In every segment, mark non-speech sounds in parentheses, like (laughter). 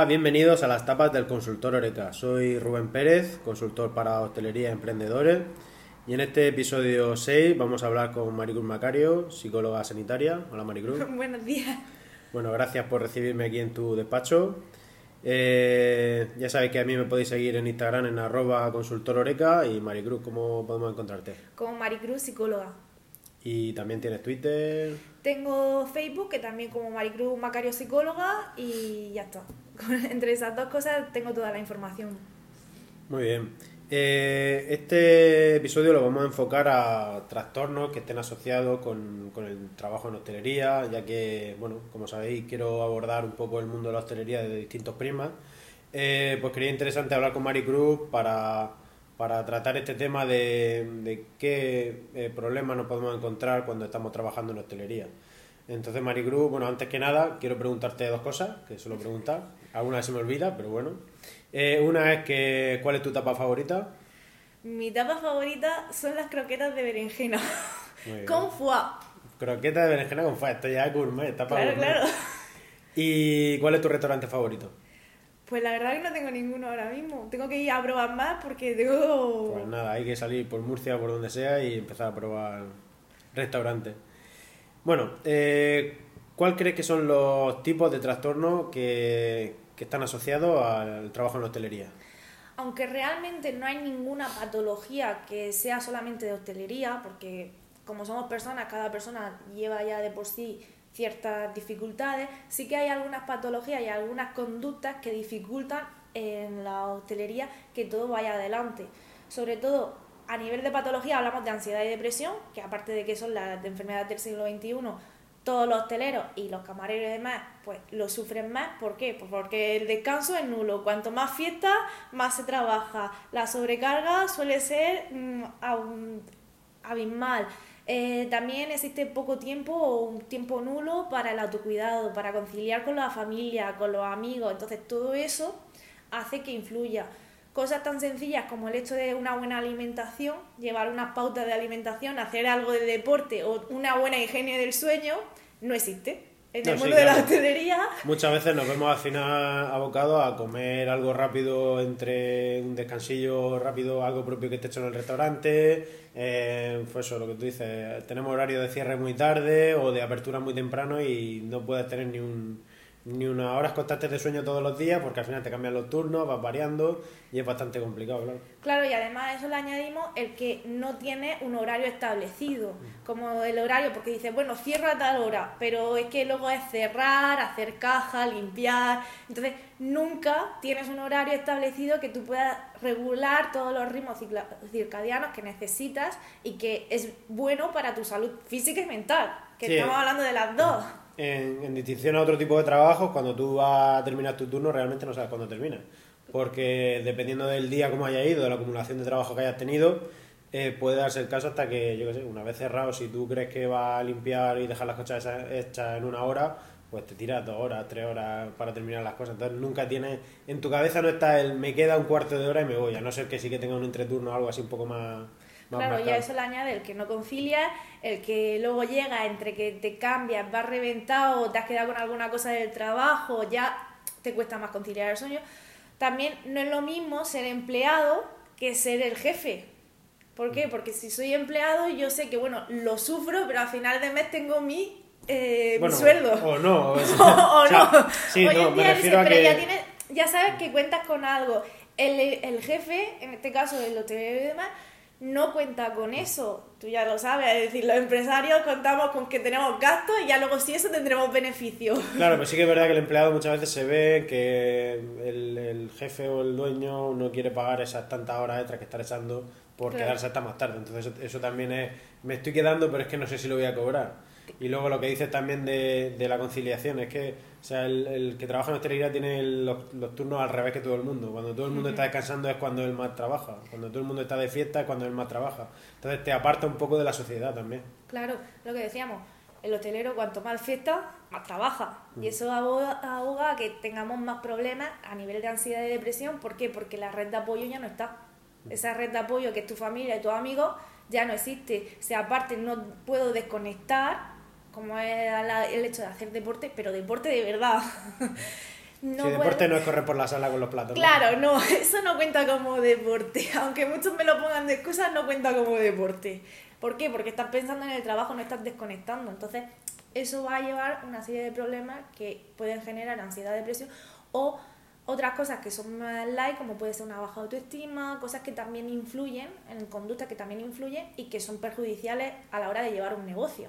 Hola, bienvenidos a las tapas del consultor Oreca. Soy Rubén Pérez, consultor para hostelería y emprendedores. Y en este episodio 6 vamos a hablar con Maricruz Macario, psicóloga sanitaria. Hola Maricruz. (laughs) Buenos días. Bueno, gracias por recibirme aquí en tu despacho. Eh, ya sabéis que a mí me podéis seguir en Instagram en arroba consultororeca y Maricruz, ¿cómo podemos encontrarte? Como Maricruz, psicóloga. Y también tienes Twitter. Tengo Facebook, que también como Maricruz Macario Psicóloga, y ya está. (laughs) Entre esas dos cosas tengo toda la información. Muy bien. Eh, este episodio lo vamos a enfocar a trastornos que estén asociados con, con, el trabajo en hostelería, ya que, bueno, como sabéis, quiero abordar un poco el mundo de la hostelería desde distintos prismas. Eh, pues quería interesante hablar con Maricruz para para tratar este tema de, qué eh, problemas nos podemos encontrar cuando estamos trabajando en hostelería. Entonces, Maricruz, bueno, antes que nada, quiero preguntarte dos cosas, que suelo preguntar. Alguna se me olvida, pero bueno. Eh, una es que, ¿cuál es tu tapa favorita? Mi tapa favorita son las croquetas de berenjena. (laughs) con foie. Croquetas de berenjena con foie. Esto ya es gourmet, tapa Claro, claro. ¿Y cuál es tu restaurante favorito? Pues la verdad que no tengo ninguno ahora mismo. Tengo que ir a probar más porque tengo... Pues nada, hay que salir por Murcia o por donde sea y empezar a probar restaurantes. Bueno, eh, ¿cuál crees que son los tipos de trastornos que, que están asociados al trabajo en la hostelería? Aunque realmente no hay ninguna patología que sea solamente de hostelería, porque como somos personas, cada persona lleva ya de por sí ciertas dificultades, sí que hay algunas patologías y algunas conductas que dificultan en la hostelería que todo vaya adelante. Sobre todo a nivel de patología hablamos de ansiedad y depresión, que aparte de que son las enfermedades del siglo XXI, todos los hosteleros y los camareros y demás, pues lo sufren más. ¿Por qué? Pues porque el descanso es nulo. Cuanto más fiesta, más se trabaja. La sobrecarga suele ser mmm, abismal. Eh, también existe poco tiempo o un tiempo nulo para el autocuidado, para conciliar con la familia, con los amigos. Entonces todo eso hace que influya. Cosas tan sencillas como el hecho de una buena alimentación, llevar unas pautas de alimentación, hacer algo de deporte o una buena higiene del sueño, no existe en el mundo de la hostelería. Muchas veces nos vemos al final abocados a comer algo rápido entre un descansillo rápido, algo propio que esté hecho en el restaurante. Eh, pues eso, lo que tú dices, tenemos horario de cierre muy tarde o de apertura muy temprano y no puedes tener ni un ni unas horas constantes de sueño todos los días porque al final te cambian los turnos, vas variando y es bastante complicado, claro. Claro, y además a eso le añadimos el que no tiene un horario establecido, como el horario, porque dice, bueno, cierra a tal hora, pero es que luego es cerrar, hacer caja, limpiar, entonces nunca tienes un horario establecido que tú puedas regular todos los ritmos circadianos que necesitas y que es bueno para tu salud física y mental, que estamos hablando de las dos en, distinción a otro tipo de trabajos, cuando tú vas a terminar tu turno, realmente no sabes cuándo termina. Porque dependiendo del día como haya ido, de la acumulación de trabajo que hayas tenido, eh, puede darse el caso hasta que, yo qué sé, una vez cerrado, si tú crees que vas a limpiar y dejar las cosas hechas en una hora, pues te tiras dos horas, tres horas para terminar las cosas. Entonces nunca tienes, en tu cabeza no está el me queda un cuarto de hora y me voy, a no ser que sí que tenga un entreturno o algo así un poco más claro, ya eso le añade el que no concilia, el que luego llega entre que te cambias, vas reventado, o te has quedado con alguna cosa del trabajo, ya te cuesta más conciliar el sueño. También no es lo mismo ser empleado que ser el jefe. ¿Por qué? Mm. Porque si soy empleado, yo sé que, bueno, lo sufro, pero al final de mes tengo mi, eh, sueldo. O no. (laughs) O, no. Sí, no, me refiero a que... ya, tienes, ya sabes que cuentas con algo. El, el jefe, en este caso el hotel y demás, no cuenta con eso. Tú ya lo sabes, es decir, los empresarios contamos con que tenemos gastos y ya luego si eso tendremos beneficios. Claro, pero sí que es verdad que el (laughs) empleado muchas veces se ve que el, jefe o el dueño no quiere pagar esas tantas horas extras que está echando por quedarse hasta más tarde. Entonces eso, también es, me estoy quedando, pero es que no sé si lo voy a cobrar. Y luego lo que dices también de, de la conciliación es que o sea, el, que trabaja en hostelería tiene los, turnos al revés que todo el mundo. Cuando todo el mundo está descansando es cuando él más trabaja. Cuando todo el mundo está de fiesta es cuando él más trabaja. Entonces te aparta un poco de la sociedad también. Claro, lo que decíamos, el hotelero cuanto más fiesta, más trabaja. Y eso aboga a que tengamos más problemas a nivel de ansiedad y depresión. ¿Por qué? Porque la red de apoyo ya no está. Esa red de apoyo que es tu familia y tus amigos ya no existe. O sea, aparte no puedo desconectar como es el hecho de hacer deporte, pero deporte de verdad. (laughs) no sí, deporte no es correr por la sala con los platos. Claro, no, (laughs) eso no cuenta como deporte. (laughs) Aunque muchos me lo pongan de excusa, no cuenta como deporte. ¿Por qué? Porque estás pensando en el trabajo, no estás desconectando. Entonces, eso va a llevar una serie de problemas que pueden generar ansiedad, depresión o otras cosas que son más light, como puede ser una baja autoestima, cosas que también influyen, en conductas que también influyen y que son perjudiciales a la hora de llevar un negocio.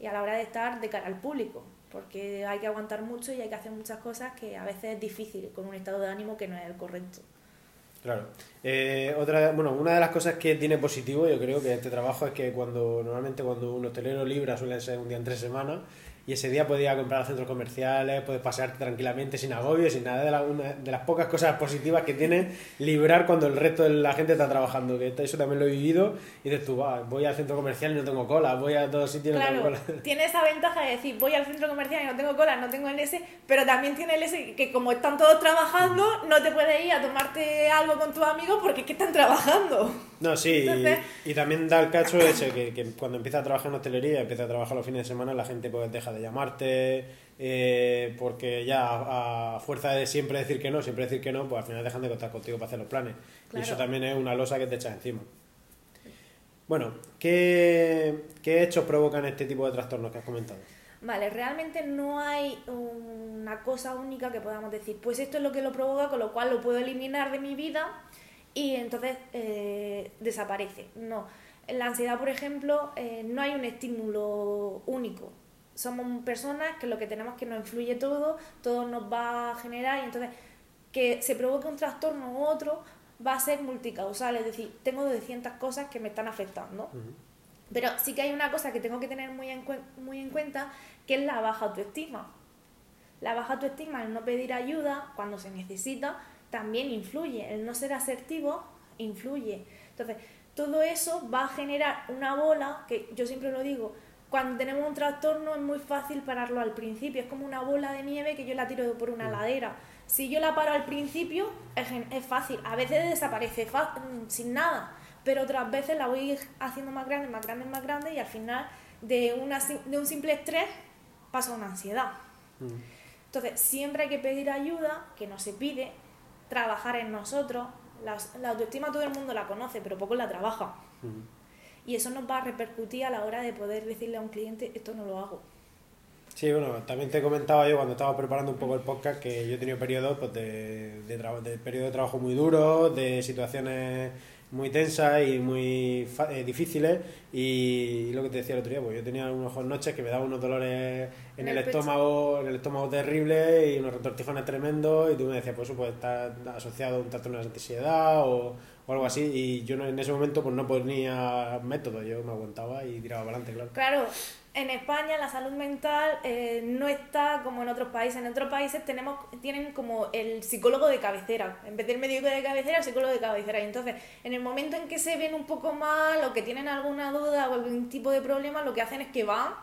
Y a la hora de estar de cara al público, porque hay que aguantar mucho y hay que hacer muchas cosas que a veces es difícil con un estado de ánimo que no es el correcto. Claro. Eh, otra, bueno, una de las cosas que tiene positivo, yo creo que este trabajo es que cuando normalmente cuando un hotelero libra suele ser un día en tres semanas y ese día puedes ir a comprar a centros comerciales, puedes pasearte tranquilamente sin agobio, sin nada de, la- una de las pocas cosas positivas que tiene librar cuando el resto de la gente está trabajando, que eso también lo he vivido y dices tú, "Va, voy al centro comercial y no tengo cola, voy a todos sitios y no tengo Claro, cola. (laughs) tiene esa ventaja de decir, voy al centro comercial y no tengo cola, no tengo el S, pero también tiene el S que como están todos trabajando, no te puedes ir a tomarte algo con tus amigos porque es que están trabajando. No, sí, y- Entonces- y, también da el cacho ese que, que cuando empiezas a trabajar en hostelería, empiezas a trabajar los fines de semana, la gente pues deja de llamarte, eh, porque ya a, a fuerza de siempre decir que no, siempre decir que no, pues al final dejan de contar contigo para hacer los planes. Y eso también es una losa que te echas encima. Bueno, ¿qué, qué hechos provocan este tipo de trastornos que has comentado? Vale, realmente no hay una cosa única que podamos decir, pues esto es lo que lo provoca, con lo cual lo puedo eliminar de mi vida y entonces eh, desaparece. No, en la ansiedad, por ejemplo, eh, no hay un estímulo único. Somos personas que lo que tenemos es que nos influye todo, todo nos va a generar y entonces que se provoque un trastorno u otro va a ser multicausal, es decir, tengo 200 cosas que me están afectando. Pero sí que hay una cosa que tengo que tener muy en, muy en cuenta, que es la baja autoestima. La baja autoestima, el no pedir ayuda cuando se necesita, también influye. El no ser asertivo influye. Entonces, todo eso va a generar una bola, que yo siempre lo digo, cuando tenemos un trastorno es muy fácil pararlo al principio. Es como una bola de nieve que yo la tiro por una ladera. Si yo la paro al principio, es, es fácil. A veces desaparece mm, sin nada, pero otras veces la voy haciendo más grande, más grande, más grande y al final de, una, sim- de un simple estrés pasa una ansiedad. Entonces, siempre hay que pedir ayuda, que no se pide, trabajar en nosotros. Las- la autoestima todo el mundo la conoce, pero poco la trabaja. Y eso nos va a repercutir a la hora de poder decirle a un cliente, esto no lo hago. Sí, bueno, también te comentaba yo cuando estaba preparando un poco el podcast que yo he tenido periodos pues, de, de, de periodos de trabajo muy duros, de situaciones muy tensas y muy eh, difíciles. Y, lo que te decía el otro día, pues yo tenía algunas noches que me daban unos dolores en, En el, estómago, en el estómago terrible y unos retortijones tremendos. Y tú me decías, pues eso puede estar asociado a un trastorno de ansiedad o, o algo así. Y yo no- en ese momento pues no ponía método, yo me aguantaba y tiraba para adelante, claro. Claro, en España la salud mental eh, no está como en otros países. En otros países tenemos tienen como el psicólogo de cabecera. En vez del médico de cabecera, el psicólogo de cabecera. Y entonces, en el momento en que se ven un poco mal o que tienen alguna duda o algún tipo de problema, lo que hacen es que van,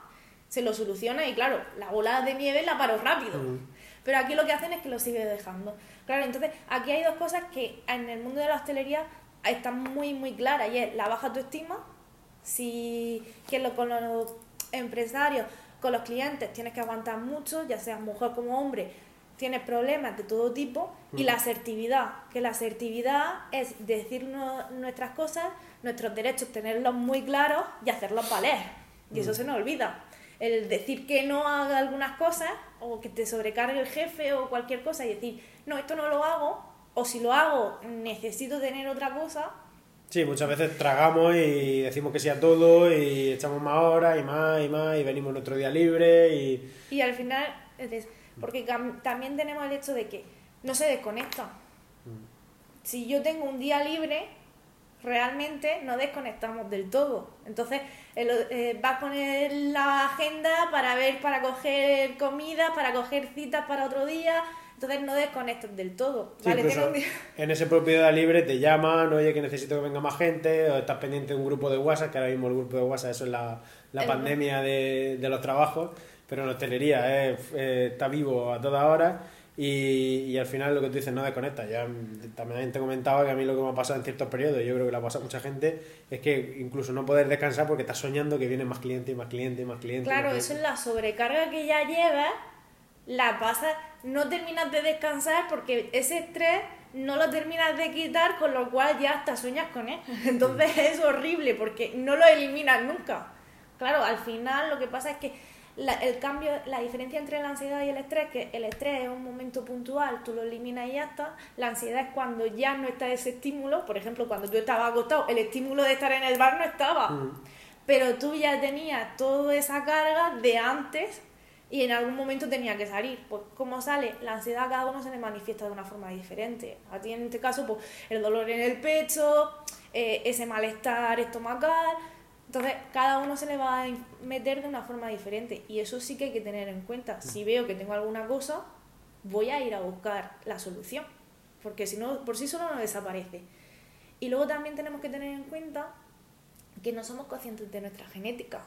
se lo soluciona y claro, la bola de nieve la paro rápido. Pero aquí lo que hacen es que lo sigue dejando. Claro, entonces aquí hay dos cosas que en el mundo de la hostelería están muy, muy claras. Y es la baja autoestima, si que lo, con los empresarios, con los clientes tienes que aguantar mucho, ya seas mujer como hombre, tienes problemas de todo tipo, y la asertividad, que la asertividad es decir no- nuestras cosas, nuestros derechos, tenerlos muy claros y hacerlos valer. Y eso se nos olvida. El decir que no haga algunas cosas, o que te sobrecargue el jefe o cualquier cosa, y decir, no, esto no lo hago, o si lo hago, necesito tener otra cosa, Sí, muchas veces tragamos y decimos que sí a todo y echamos más horas y más y más y venimos nuestro día libre y... Y al final, porque también tenemos el hecho de que no se desconecta. Si yo tengo un día libre, realmente no desconectamos del todo. Entonces, el- eh, vas a poner la agenda para ver, para coger comida, para coger citas para otro día. Entonces, no desconectas del todo. Sí, ¿vale? Tengo un (laughs) en ese propio día libre te llaman, oye que necesito que venga más gente, o estás pendiente de un grupo de WhatsApp, que ahora mismo el grupo de WhatsApp eso es la, la El- pandemia de, de los trabajos, pero en hostelería eh, eh, está vivo a toda hora y, y al final lo que tú dices no desconecta. Ya mm, también te comentaba que a mí lo que me ha pasado en ciertos periodos, yo creo que le ha pasado a mucha gente, es que incluso no poder descansar porque estás soñando que vienen más clientes y más clientes y más clientes. más Claro, clientes. eso es la sobrecarga que ya llevas la pasas, no terminas de descansar porque ese estrés no lo terminas de quitar, con lo cual ya hasta sueñas con él. (laughs) Entonces es horrible porque no lo eliminas nunca. Claro, al final lo que pasa es que la, el cambio, la diferencia entre la ansiedad y el estrés, que el estrés es un momento puntual, tú lo eliminas y ya está. La ansiedad es cuando ya no está ese estímulo, por ejemplo, cuando tú estabas acostado, el estímulo de estar en el bar no estaba, Mm. pero tú ya tenías toda esa carga de antes y en algún momento tenía que salir. Pues, ¿cómo sale? La ansiedad a cada uno se le manifiesta de una forma diferente. A ti, en este caso, pues el dolor en el pecho, eh, ese malestar estomacal. Entonces, cada uno se le va a meter de una forma diferente. Y eso sí que hay que tener en cuenta. Si veo que tengo alguna cosa, voy a ir a buscar la solución. Porque si no, por sí solo no desaparece. Y luego también tenemos que tener en cuenta que no somos conscientes de nuestra genética.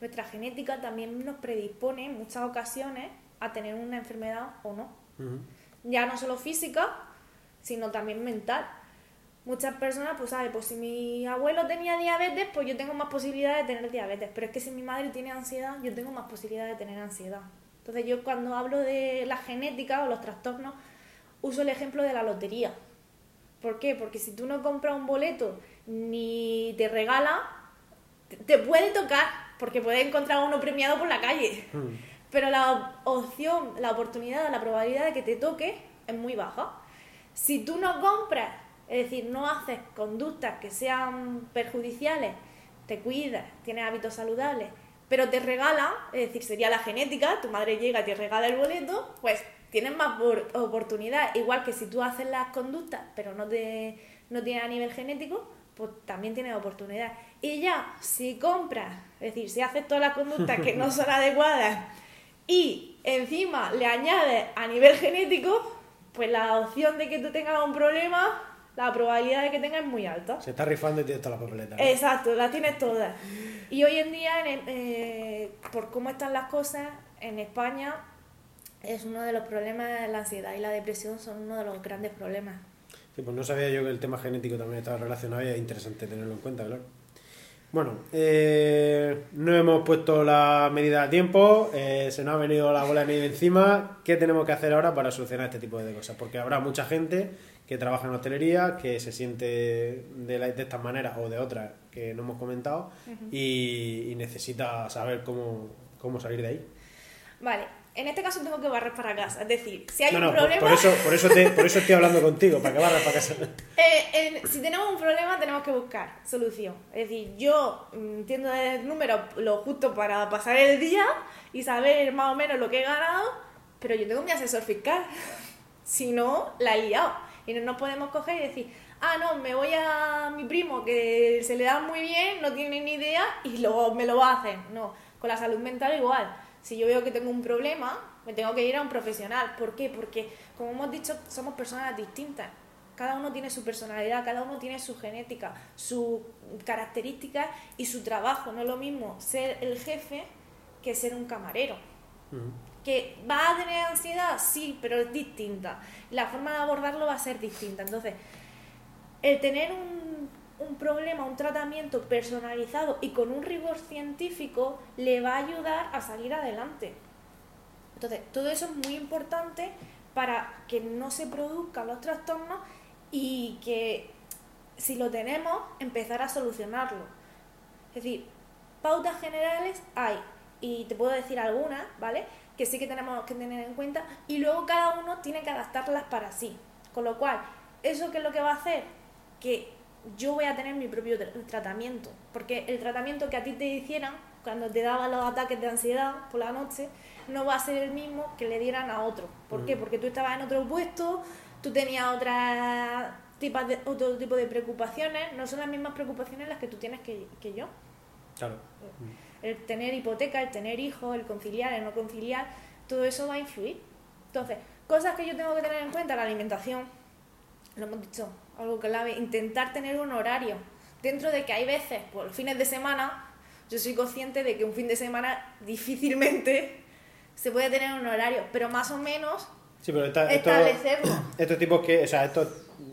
Nuestra genética también nos predispone en muchas ocasiones a tener una enfermedad o no. Ya no solo física, sino también mental. Muchas personas, pues, ¿sabes? Pues si mi abuelo tenía diabetes, pues yo tengo más posibilidades de tener diabetes. Pero es que si mi madre tiene ansiedad, yo tengo más posibilidades de tener ansiedad. Entonces yo cuando hablo de la genética o los trastornos, uso el ejemplo de la lotería. ¿Por qué? Porque si tú no compras un boleto ni te regala, te puede tocar, porque puedes encontrar uno premiado por la calle. Mm. Pero la opción, la oportunidad, la probabilidad de que te toque es muy baja. Si tú no compras, es decir, no haces conductas que sean perjudiciales, te cuidas, tienes hábitos saludables, pero te regala, es decir, sería la genética, tu madre llega y te regala el boleto, pues tienes más por- oportunidad. Igual que si tú haces las conductas, pero no, te, no tienes a nivel genético, pues también tienes oportunidad. Y ya, si compras, es decir, si haces todas las conductas que no son (laughs) adecuadas y encima le añades a nivel genético, pues la opción de que tú tengas un problema, la probabilidad de que tengas es muy alta. Se está rifando y tiene todas las papeletas. ¿no? Exacto, las tienes todas. Y hoy en día, en- eh, por cómo están las cosas, en España es uno de los problemas, la ansiedad y la depresión son uno de los grandes problemas. Sí, pues no sabía yo que el tema genético también estaba relacionado y es interesante tenerlo en cuenta, claro. Bueno, eh, no hemos puesto la medida a tiempo, eh, se nos ha venido la bola de nieve encima. ¿Qué tenemos que hacer ahora para solucionar este tipo de cosas? Porque habrá mucha gente que trabaja en hostelería, que se siente de, la- de estas maneras o de otras que no hemos comentado y, y necesita saber cómo, cómo salir de ahí. Vale, en este caso tengo que barrer para casa. Es decir, si hay no, un no, por, problema... por eso, por, eso te- por eso estoy hablando contigo, para que barras para casa. (laughs) Eh, en- si tenemos un problema, tenemos que buscar solución. Es decir, yo mm, entiendo el número lo justo para pasar el día y saber más o menos lo que he ganado, pero yo tengo mi asesor fiscal. (laughs) Si no, la he liado. Y no nos podemos coger y decir, ah, no, me voy a mi primo que se le da muy bien, no tiene ni idea y luego me lo hacer. No, con la salud mental igual. Si yo veo que tengo un problema, me tengo que ir a un profesional. ¿Por qué? Porque, como hemos dicho, somos personas distintas. Cada uno tiene su personalidad, cada uno tiene su genética, sus características y su trabajo. No es lo mismo ser el jefe que ser un camarero. ¿Que va a tener ansiedad? Sí, pero es distinta. La forma de abordarlo va a ser distinta. Entonces, el tener un, un problema, un tratamiento personalizado y con un rigor científico le va a ayudar a salir adelante. Entonces, todo eso es muy importante para que no se produzcan los trastornos y que si lo tenemos, empezar a solucionarlo. Es decir, pautas generales hay, y te puedo decir algunas, ¿vale? Que sí que tenemos que tener en cuenta, y luego cada uno tiene que adaptarlas para sí. Con lo cual, ¿eso qué es lo que va a hacer? Que yo voy a tener mi propio tra- tratamiento, porque el tratamiento que a ti te hicieran cuando te daban los ataques de ansiedad por la noche, no va a ser el mismo que le dieran a otro. ¿Por qué? Mm. Porque tú estabas en otro puesto, tú tenías otra tipas de, otro tipo de preocupaciones, no son las mismas preocupaciones las que tú tienes que, que yo. Claro. El tener hipoteca, el tener hijos, el conciliar, el no conciliar, todo eso va a influir. Entonces, cosas que yo tengo que tener en cuenta, la alimentación, lo hemos dicho, algo clave, intentar tener un horario. Dentro de que hay veces, por fines de semana, yo soy consciente de que un fin de semana difícilmente (laughs) se puede tener un horario, pero más o menos Sí, pero esta- esto- establecerlo. (clears throat) estos tipos que, o sea, estos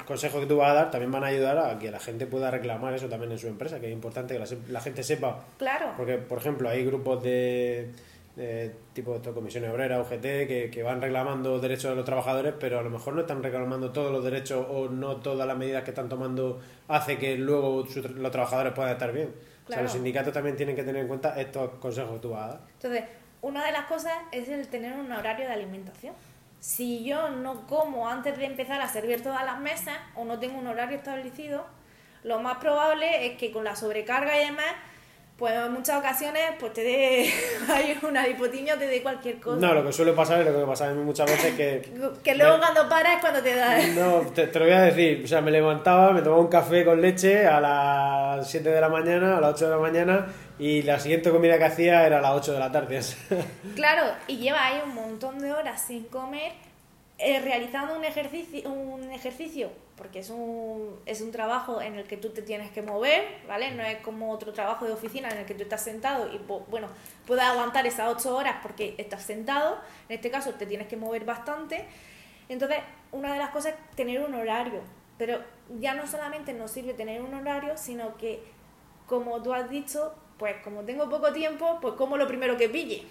consejos que tú vas a dar también van a ayudar a que la gente pueda reclamar eso también en su empresa, que es importante que la, la gente sepa. Claro. Porque, por ejemplo, hay grupos de eh, tipo de comisiones obreras, UGT, que, que van reclamando derechos de los trabajadores, pero a lo mejor no están reclamando todos los derechos o no todas las medidas que están tomando hace que luego su- los trabajadores puedan estar bien. O sea, Claro. los sindicatos también tienen que tener en cuenta estos consejos que tú vas a dar. Entonces, una de las cosas es el tener un horario de alimentación. Si yo no como antes de empezar a servir todas las mesas o no tengo un horario establecido, lo más probable es que con la sobrecarga y demás, pues en muchas ocasiones pues te dé (laughs) hay una hipotimia o te dé cualquier cosa. No, lo que suele pasar es lo que me pasa a mí muchas veces que... que luego me- cuando paras es cuando te da... No, te, te lo voy a decir. O sea, me levantaba, me tomaba un café con leche a las 7 de la mañana, a las 8 de la mañana, y la siguiente comida que hacía era a las 8 de la tarde. (laughs) Claro, y lleva ahí un montón de horas sin comer, eh, realizando un ejercicio, un ejercicio, porque es un, es un trabajo en el que tú te tienes que mover, ¿vale? No es como otro trabajo de oficina en el que tú estás sentado y, bueno, puedes aguantar esas ocho horas porque estás sentado. En este caso te tienes que mover bastante. Entonces, una de las cosas es tener un horario. Pero ya no solamente nos sirve tener un horario, sino que, como tú has dicho, pues como tengo poco tiempo, pues como lo primero que pille.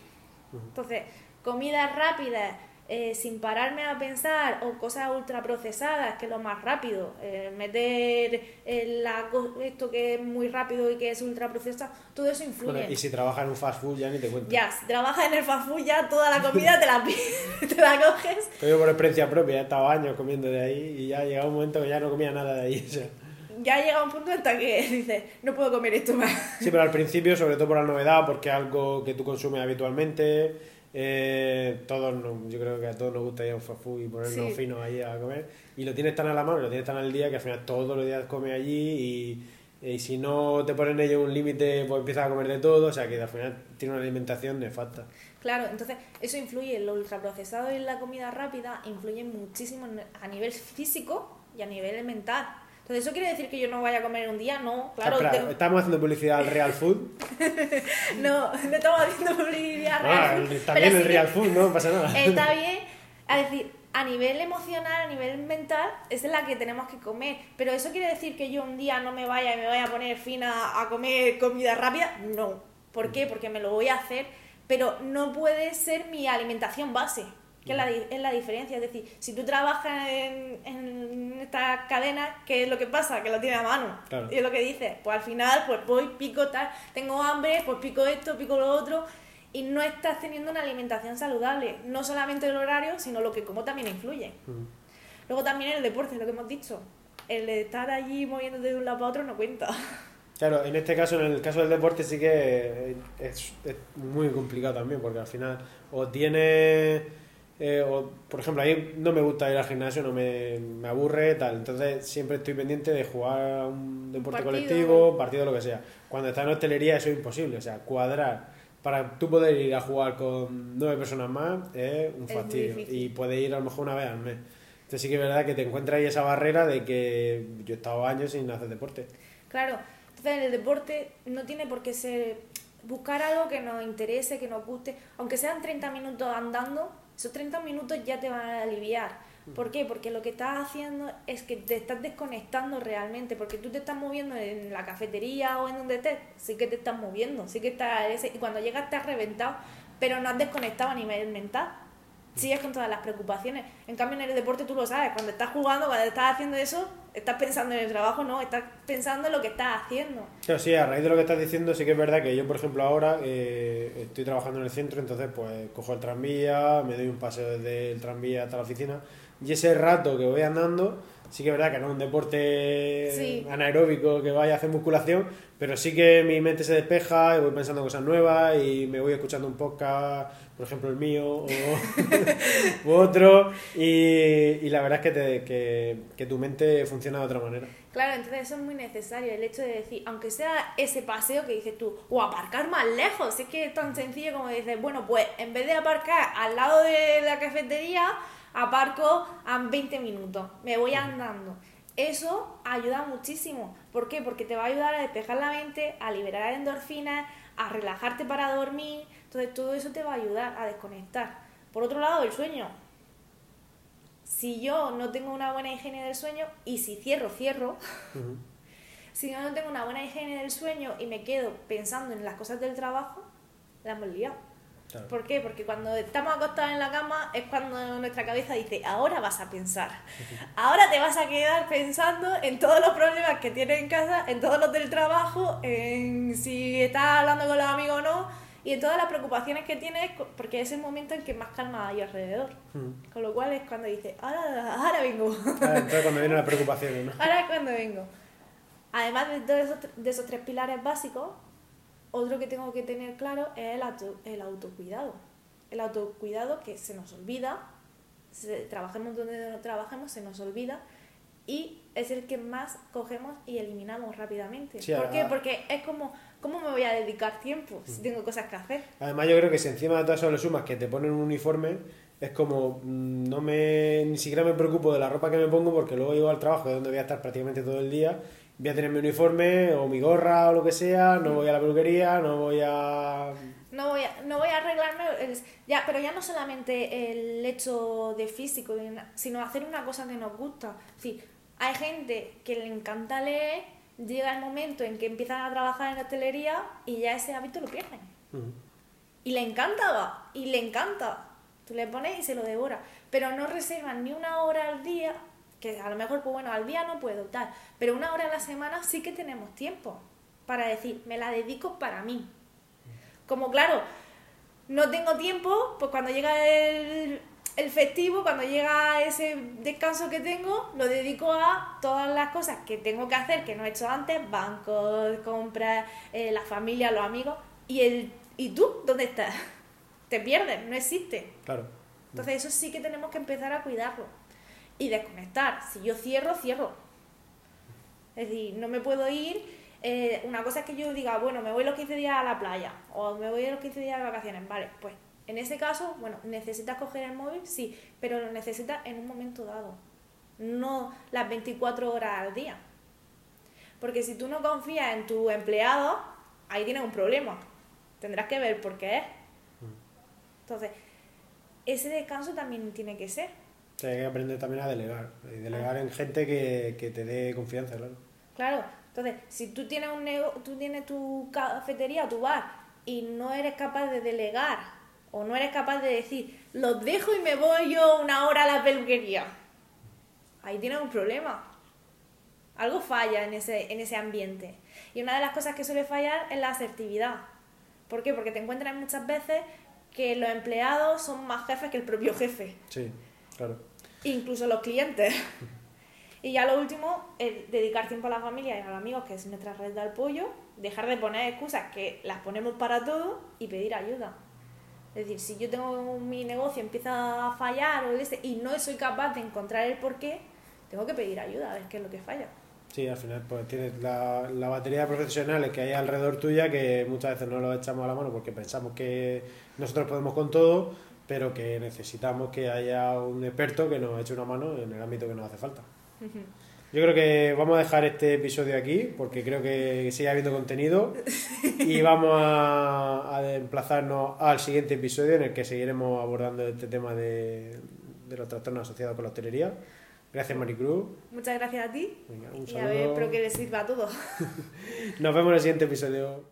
Entonces, comidas rápidas, eh, sin pararme a pensar, o cosas ultraprocesadas, que es lo más rápido, eh, meter eh, la esto que es muy rápido y que es ultraprocesado, todo eso influye. Bueno, y si trabajas en un fast food ya ni te cuento. Ya, si trabajas en el fast food, ya toda la comida te la, (laughs) te la coges. Te digo por experiencia propia, he estado años comiendo de ahí y ya ha llegado un momento que ya no comía nada de ahí. (laughs) o sea. Ya llega un punto hasta que (laughs) dices, no puedo comer esto más. Sí, pero al principio, sobre todo por la novedad, porque es algo que tú consumes habitualmente. Eh, todos nos- yo creo que a todos nos gusta ir a un fast food y ponernos Sí. finos ahí a comer. Y lo tienes tan a la mano, lo tienes tan al día que al final todos los días comes allí y, y si no te ponen ellos un límite, pues empiezas a comer de todo. O sea que al final tiene una alimentación nefasta. Claro, entonces eso influye, lo ultraprocesado y la comida rápida influyen muchísimo a nivel físico y a nivel mental. Entonces, ¿eso quiere decir que yo no vaya a comer un día? No, claro. Espera, tengo- estamos haciendo publicidad al Real Food. (laughs) No, no estamos haciendo publicidad Ah, real. está pero bien el sí Real Food, no pasa nada. Está (laughs) bien, a decir, a nivel emocional, a nivel mental, es la que tenemos que comer. Pero eso quiere decir que yo un día no me vaya y me vaya a poner fina a comer comida rápida. No. ¿Por qué? Porque me lo voy a hacer, pero no puede ser mi alimentación base. Que es la, es la diferencia. Es decir, si tú trabajas en, en esta cadena, ¿qué es lo que pasa? Que lo tienes a mano. Claro. Y es lo que dices. Pues al final, pues voy, pico tal, tengo hambre, pues pico esto, pico lo otro. Y no estás teniendo una alimentación saludable. No solamente el horario, sino lo que como también influye. Ujú. Luego también el deporte, lo que hemos dicho. El de estar allí moviéndote de un lado para otro no cuenta. (laughs) Claro, en este caso, en el caso del deporte, sí que es, es muy complicado también, porque al final o tiene, eh, o, por ejemplo, a mí no me gusta ir al gimnasio, no me, me aburre, tal, entonces siempre estoy pendiente de jugar a un deporte Partido. colectivo, partido, lo que sea. Cuando estás en hostelería eso es imposible, o sea, cuadrar para tú poder ir a jugar con nueve personas más es un Es fastidio y puedes ir a lo mejor una vez al mes. Entonces sí que es verdad que te encuentras ahí esa barrera de que yo he estado años sin hacer deporte. Claro, entonces en el deporte no tiene por qué ser buscar algo que nos interese, que nos guste, aunque sean 30 minutos andando, esos 30 minutos ya te van a aliviar. ¿Por qué? Porque lo que estás haciendo es que te estás desconectando realmente, porque tú te estás moviendo en la cafetería o en donde estés, sí que te estás moviendo, sí que estás, ese- y cuando llegas estás reventado, pero no has desconectado a nivel mental. Sigues con todas las preocupaciones. En cambio, en el deporte tú lo sabes. Cuando estás jugando, cuando estás haciendo eso, estás pensando en el trabajo, no, estás pensando en lo que estás haciendo. Claro, sí, a raíz de lo que estás diciendo, sí que es verdad que yo, por ejemplo, ahora eh, estoy trabajando en el centro, entonces pues cojo el tranvía, me doy un paseo desde el tranvía hasta la oficina y ese rato que voy andando, sí que es verdad que no es un deporte Sí. anaeróbico que vaya a hacer musculación, pero sí que mi mente se despeja y voy pensando cosas nuevas y me voy escuchando un podcast, por ejemplo el mío o (laughs) u otro, y, y la verdad es que, te- que, que tu mente funciona de otra manera. Claro, entonces eso es muy necesario, el hecho de decir, aunque sea ese paseo que dices tú, o aparcar más lejos, es que es tan sencillo como dices, bueno, pues en vez de aparcar al lado de la cafetería, aparco a 20 minutos, me voy andando. Eso ayuda muchísimo. ¿Por qué? Porque te va a ayudar a despejar la mente, a liberar endorfinas, a relajarte para dormir. Entonces todo eso te va a ayudar a desconectar. Por otro lado, el sueño. Si yo no tengo una buena higiene del sueño y si cierro, cierro, (laughs) si yo no tengo una buena higiene del sueño y me quedo pensando en las cosas del trabajo, la hemos liado. Claro. ¿Por qué? Porque cuando estamos acostados en la cama es cuando nuestra cabeza dice, ahora vas a pensar. Ahora te vas a quedar pensando en todos los problemas que tienes en casa, en todos los del trabajo, en si estás hablando con los amigos o no, y en todas las preocupaciones que tienes, porque es el momento en que más calma hay alrededor. Mm. Con lo cual es cuando dices, ahora, ahora vengo. Ah, Entonces cuando vienen las preocupaciones, ¿no? Ahora es cuando vengo. Además esos, de esos tres pilares básicos, otro que tengo que tener claro es el, auto- el autocuidado. El autocuidado que se nos olvida, se- trabajemos donde no trabajemos, se nos olvida y es el que más cogemos y eliminamos rápidamente. Sí, ¿Por qué? Porque es como, ¿cómo me voy a dedicar tiempo si tengo cosas que hacer? Además yo creo que si encima de todas le sumas que te ponen un uniforme, es como, mm, no me, ni siquiera me preocupo de la ropa que me pongo porque luego llego al trabajo, de donde voy a estar prácticamente todo el día, voy a tener mi uniforme o mi gorra o lo que sea, no voy a la peluquería, no voy a... No voy a, no voy a arreglarme, ya, pero ya no solamente el hecho de físico, sino hacer una cosa que nos gusta. Sí, hay gente que le encanta leer, llega el momento en que empiezan a trabajar en la hostelería y ya ese hábito lo pierden. Y le encanta, va, y le encanta. Tú le pones y se lo devora. Pero no reservan ni una hora al día, que a lo mejor, pues bueno, al día no puedo, tal. Pero una hora a la semana sí que tenemos tiempo para decir, me la dedico para mí. Como claro, no tengo tiempo, pues cuando llega el, el festivo, cuando llega ese descanso que tengo, lo dedico a todas las cosas que tengo que hacer, que no he hecho antes, bancos, compras, eh, la familia, los amigos. ¿Y, el, ¿Y tú dónde estás? (laughs) Te pierdes, no existe. Claro. Entonces eso sí que tenemos que empezar a cuidarlo. Y desconectar. Si yo cierro, cierro. Es decir, no me puedo ir. eh, una cosa es que yo diga, bueno, me voy los 15 días a la playa o me voy los 15 días de vacaciones. Vale, pues en ese caso, bueno, necesitas coger el móvil, sí, pero lo necesitas en un momento dado. No las 24 horas al día. Porque si tú no confías en tu empleado, ahí tienes un problema. Tendrás que ver por qué es. Entonces, ese descanso también tiene que ser. Sea, hay que aprender también a delegar. Y delegar en gente que, que te dé confianza, claro. Claro, entonces, si tú tienes, un nego- tú tienes tu cafetería, tu bar, y no eres capaz de delegar, o no eres capaz de decir, los dejo y me voy yo una hora a la peluquería, ahí tienes un problema. Algo falla en ese, en ese ambiente. Y una de las cosas que suele fallar es la asertividad. ¿Por qué? Porque te encuentras muchas veces que los empleados son más jefes que el propio jefe. Sí, claro. Incluso los clientes. Y ya lo último, es dedicar tiempo a la familia y a los amigos, que es nuestra red de apoyo, dejar de poner excusas que las ponemos para todo y pedir ayuda. Es decir, si yo tengo mi negocio, empieza a fallar o ese, y no soy capaz de encontrar el porqué, tengo que pedir ayuda a ver qué es lo que falla. Sí, al final pues tienes la, la batería de profesionales que hay alrededor tuya que muchas veces no lo echamos a la mano porque pensamos que nosotros podemos con todo, pero que necesitamos que haya un experto que nos eche una mano en el ámbito que nos hace falta. Yo creo que vamos a dejar este episodio aquí porque creo que sigue habiendo contenido (laughs) y vamos a, a emplazarnos al siguiente episodio en el que seguiremos abordando este tema de, de los trastornos asociados con la hostelería. Gracias Maricruz. Muchas gracias a ti Venga, un y a ver, saludo. espero que les sirva a todos. (laughs) Nos vemos en el siguiente episodio.